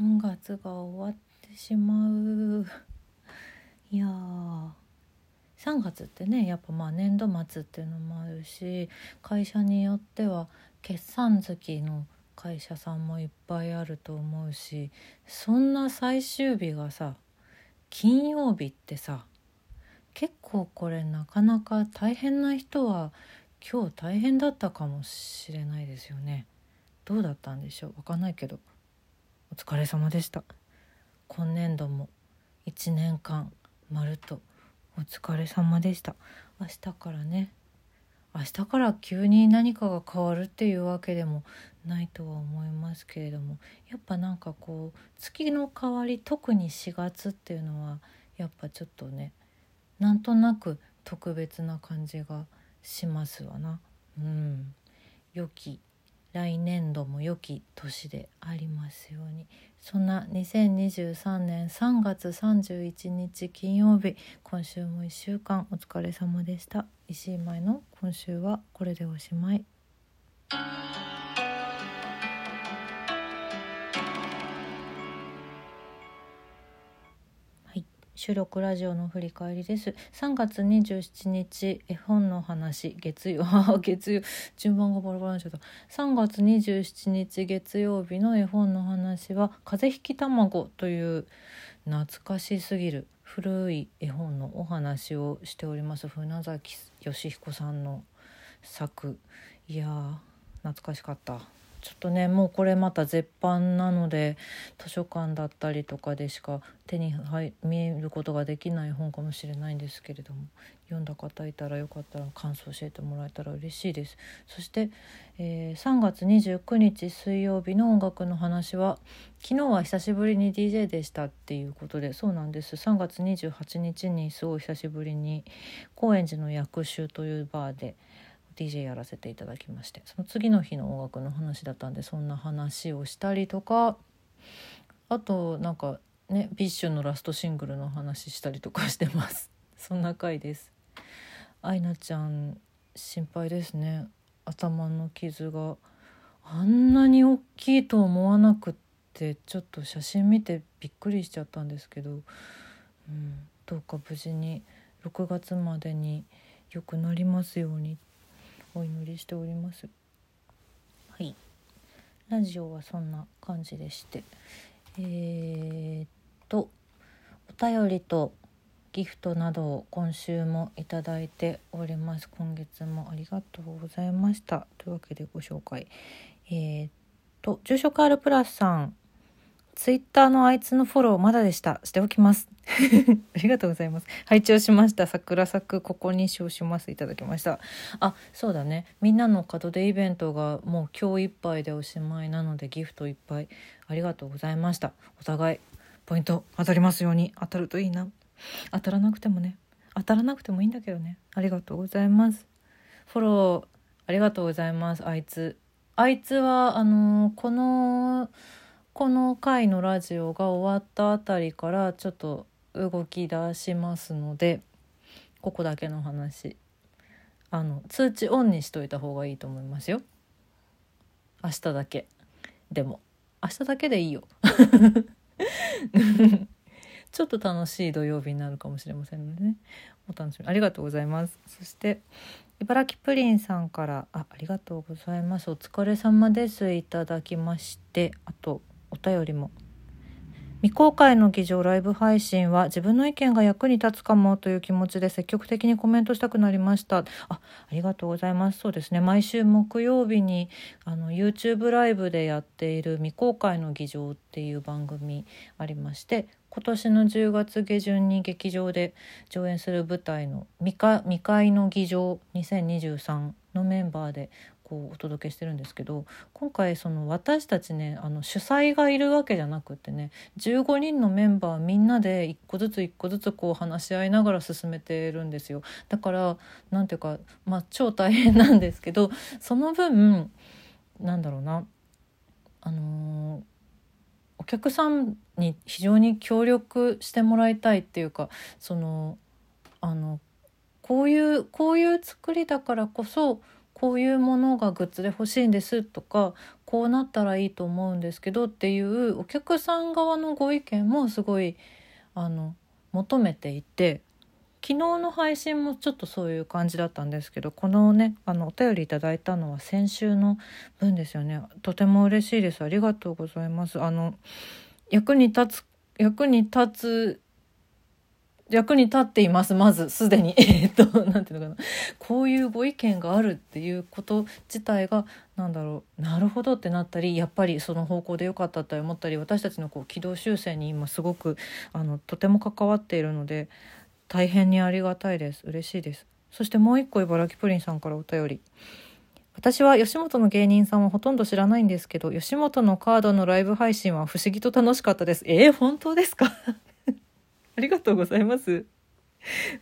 3月が終わってしまう。いやー。3月ってねやっぱまあ年度末っていうのもあるし会社によっては決算月の会社さんもいっぱいあると思うしそんな最終日がさ金曜日ってさ結構これなかなか大変な人は今日大変だったかもしれないですよね。どうだったんでしょう？わかんないけど。疲れ様でした。今年度も1年間まるとお疲れ様でした。明日からね。明日から急に何かが変わるっていうわけでもないとは思いますけれどもやっぱなんかこう月の変わり特に4月っていうのはやっぱちょっとねなんとなく特別な感じがしますわな。うん、良き来年度も良き年でありますように。そんな2023年3月31日金曜日今週も1週間お疲れ様でした。石井舞の今週はこれでおしまい。収録ラジオの振り返りです。3月27日絵本の話。月曜。月曜。順番がバラバラになっちゃった。3月27日月曜日の絵本の話は風邪ひき卵という懐かしすぎる古い絵本のお話をしております。船崎義彦さんの作。いや懐かしかった。ちょっとねもうこれまた絶版なので図書館だったりとかでしか手に見ることができない本かもしれないんですけれども読んだ方いたらよかったら感想教えてもらえたら嬉しいです。そして、えー、3月29日水曜日の音楽の話は昨日は久しぶりに DJ でしたっていうことでそうなんです。3月28日にすごい久しぶりに高円寺の薬種というバーで DJ やらせていただきましてその次の日の音楽の話だったんでそんな話をしたりとかあとなんかね BiSH のラストシングルの話したりとかしてます。そんな回です。アイナちゃん心配ですね。頭の傷が。あんなに大きいと思わなくってちょっと写真見てびっくりしちゃったんですけど、うん、どうか無事に6月までに良くなりますようにお祈りしております。はい。ラジオはそんな感じでして。えー、っとお便りとギフトなどを今週もいただいております。今月もありがとうございました。というわけでご紹介。えー、っと住所カールプラスさんツイッターのあいつのフォローまだでした。しておきます。ありがとうございます。拝聴しました。桜咲くここに称します。いただきました。あ、そうだね。みんなの門出イベントがもう今日いっぱいでおしまいなのでギフトいっぱいありがとうございました。お互いポイント当たりますように当たるといいな。当たらなくてもね。当たらなくてもいいんだけどね。ありがとうございます。フォローありがとうございます。あいつ。あいつはあのー、このこの回のラジオが終わったあたりからちょっと動き出しますのでここだけの話。あの通知オンにしといた方がいいと思いますよ。明日だけ。でも明日だけでいいよ。ちょっと楽しい土曜日になるかもしれませんのでね。お楽しみ。ありがとうございます。そして茨城プリンさんからあありがとうございます。お疲れ様です。いただきまして。あとお便りも。未公開の議場ライブ配信は自分の意見が役に立つかもという気持ちで積極的にコメントしたくなりました。あありがとうございます。そうですね。毎週木曜日にあの YouTube ライブでやっている未公開の議場っていう番組ありまして今年の10月下旬に劇場で上演する舞台の未開の議場2023のメンバーでこうお届けしてるんですけど今回その私たちねあの主催がいるわけじゃなくってね15人のメンバーみんなで一個ずつ一個ずつこう話し合いながら進めてるんですよ。だから何ていうかまあ超大変なんですけどその分なんだろうなあのー、お客さんに非常に協力してもらいたいっていうかそのあのこういうこういう作りだからこそこういうものがグッズで欲しいんですとかこうなったらいいと思うんですけどっていうお客さん側のご意見もすごいあの求めていて昨日の配信もちょっとそういう感じだったんですけどこのねあのお便りいただいたのは先週の分ですよね。とても嬉しいです。ありがとうございます。あの役に立つ役に立つ役に立っています。まずすでに。えっと何ていうのかな。こういうご意見があるっていうこと自体が何だろう。なるほどってなったりやっぱりその方向で良かったと思ったり私たちのこう軌道修正に今すごくあのとても関わっているので大変にありがたいです。嬉しいです。そしてもう一個茨城プリンさんからお便り。私は吉本の芸人さんはほとんど知らないんですけど吉本のカードのライブ配信は不思議と楽しかったです。えー、本当ですか？ありがとうございます。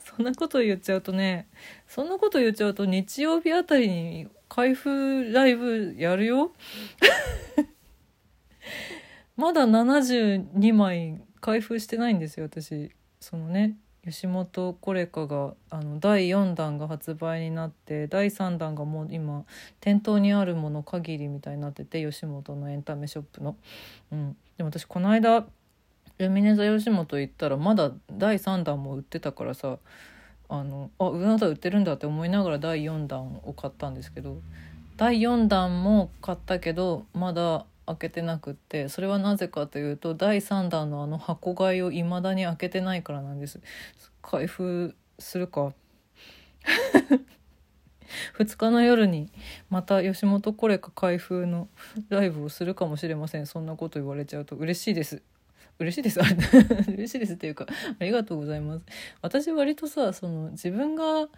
そんなこと言っちゃうとねそんなこと言っちゃうと日曜日あたりに開封ライブやるよ？まだ72枚開封してないんですよ私。そのね吉本コレカがあの第4弾が発売になって第3弾がもう今店頭にあるもの限りみたいになってて吉本のエンタメショップの。うん、でも私この間ミネ座吉本行ったらまだ第3弾も売ってたからさあのあうなだ売ってるんだって思いながら第4弾を買ったんですけど第4弾も買ったけどまだ開けてなくってそれはなぜかというと第3弾のあの箱買いを未だに開けてないからなんです。開封するか。2日の夜にまた吉本コレカ開封のライブをするかもしれません。そんなこと言われちゃうと嬉しいです。嬉しいです。嬉しいですっていうかありがとうございます。私割とさその自分が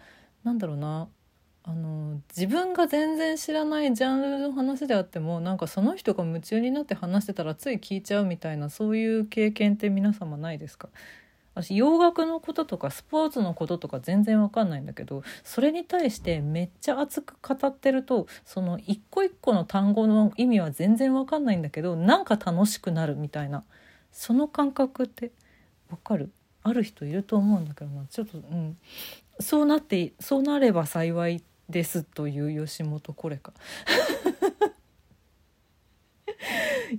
なんだろうなあの自分が全然知らないジャンルの話であってもなんかその人が夢中になって話してたらつい聞いちゃうみたいなそういう経験って皆様ないですか？私洋楽のこととかスポーツのこととか全然わかんないんだけどそれに対してめっちゃ熱く語ってるとその一個一個の単語の意味は全然わかんないんだけどなんか楽しくなるみたいな。その感覚ってわかる？ある人いると思うんだけどな。ちょっとうん。そうなってそうなれば幸いですという吉本これか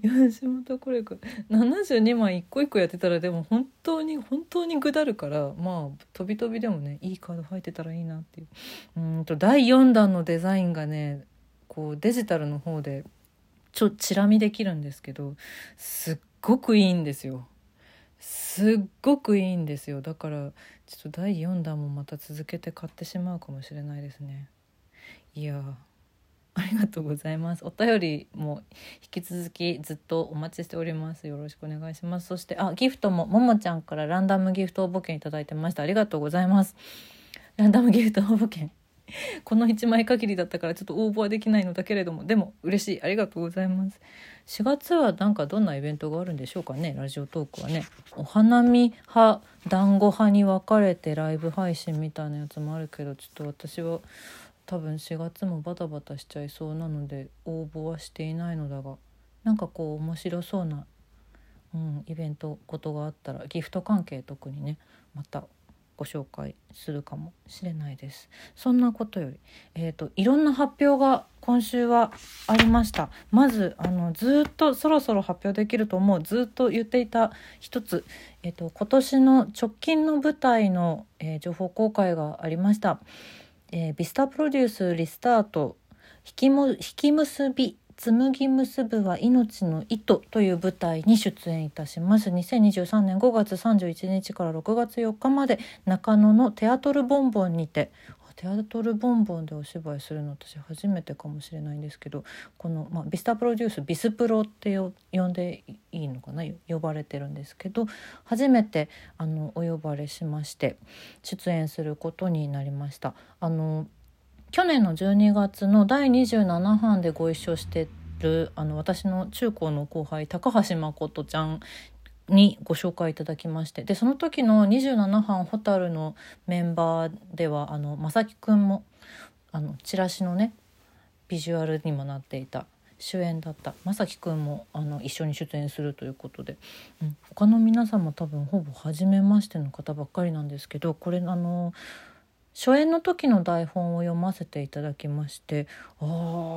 吉本これか72枚一個一個やってたらでも本当に本当にぐだるからまあ飛び飛びでもねいいカード入ってたらいいなっていう。うんと第4弾のデザインがねこうデジタルの方でちょチラ見できるんですけどすっごくいいんですよ。すっごくいいんですよ。だからちょっと第4弾もまた続けて買ってしまうかもしれないですね。いやありがとうございます。お便りも引き続きずっとお待ちしております。よろしくお願いします。そしてあギフトもももちゃんからランダムギフト応募券いただいてました。ありがとうございます。ランダムギフト応募券 この1枚限りだったからちょっと応募はできないのだけれどもでも嬉しい。ありがとうございます。4月はなんかどんなイベントがあるんでしょうかねラジオトークはね。お花見派団子派に分かれてライブ配信みたいなやつもあるけどちょっと私は多分4月もバタバタしちゃいそうなので応募はしていないのだがなんかこう面白そうな、うん、イベントことがあったらギフト関係特にねまたご紹介するかもしれないです。そんなことより、えーと、いろんな発表が今週はありました。まずあのずっとそろそろ発表できると思うずっと言っていた一つ、えーと、今年の直近の舞台の、えー、情報公開がありました。えー、ビスタプロデュースリスタート引きも引き結び紡ぎ結ぶは命の糸という舞台に出演いたします2023年5月31日から6月4日まで中野のテアトルボンボンにてテアトルボンボンでお芝居するの私初めてかもしれないんですけどこの、まあ、ビスタプロデュースビスプロって呼んでいいのかな？呼ばれてるんですけど初めてあのお呼ばれしまして出演することになりました。あの去年の12月の第27版でご一緒してるあの私の中高の後輩高橋誠ちゃんにご紹介いただきましてでその時の27班蛍のメンバーではあの正樹くんもあのチラシのねビジュアルにもなっていた主演だった正樹くんもあの一緒に出演するということで、うん、他の皆さんも多分ほぼ初めましての方ばっかりなんですけどこれあの初演の時の台本を読ませていただきましてあ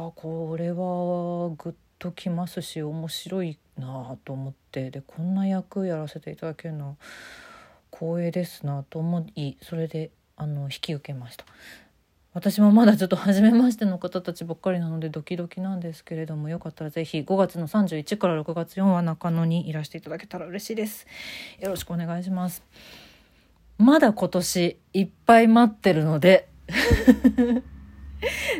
あこれはグッときますし面白いなと思ってでこんな役やらせていただけるのは光栄ですなと思いそれであの引き受けました。私もまだちょっと初めましての方たちばっかりなのでドキドキなんですけれどもよかったらぜひ5月の31から6月4は中野にいらしていただけたら嬉しいですよろしくお願いしますまだ今年いっぱい待ってるので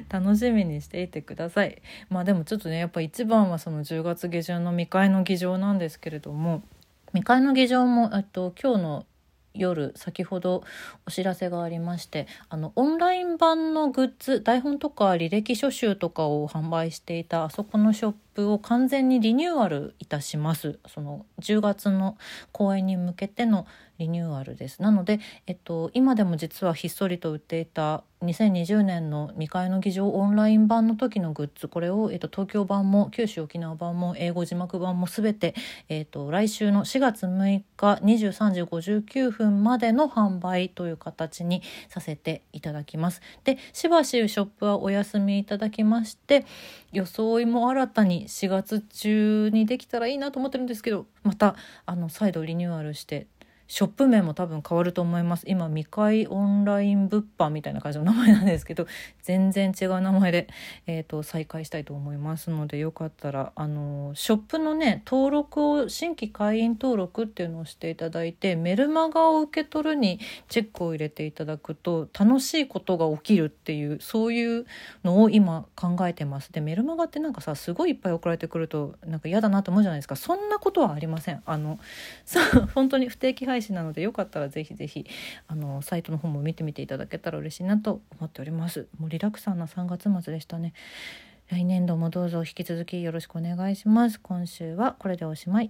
楽しみにしていてください。まあでもちょっとねやっぱ一番はその10月下旬の未開の議場なんですけれども未開の議場もと今日の夜先ほどお知らせがありましてあのオンライン版のグッズ台本とか履歴書集とかを販売していたあそこのショップを完全にリニューアルいたしますその10月の公演に向けてのリニューアルですなので、えっと、今でも実はひっそりと売っていた2020年の未開の議場オンライン版の時のグッズこれを、えっと、東京版も九州沖縄版も英語字幕版も全て、えっと、来週の4月6日23時59分までの販売という形にさせていただきます。でしばしショップはお休みいただきまして装いも新たに4月中にできたらいいなと思ってるんですけどまたあの再度リニューアルしてショップ名も多分変わると思います。今未開オンライン物販みたいな感じの名前なんですけど 全然違う名前で、えーと、再開したいと思いますのでよかったらあのショップのね登録を新規会員登録っていうのをしていただいてメルマガを受け取るにチェックを入れていただくと楽しいことが起きるっていうそういうのを今考えてます。でメルマガってなんかさすごいいっぱい送られてくるとなんか嫌だなと思うじゃないですか。そんなことはありません。あのさ本当に不定期配信なのでよかったらぜひぜひあのサイトの方も見てみていただけたら嬉しいなと思っております。もうリラクさんな3月末でしたね。来年度もどうぞ引き続きよろしくお願いします。今週はこれでおしまい。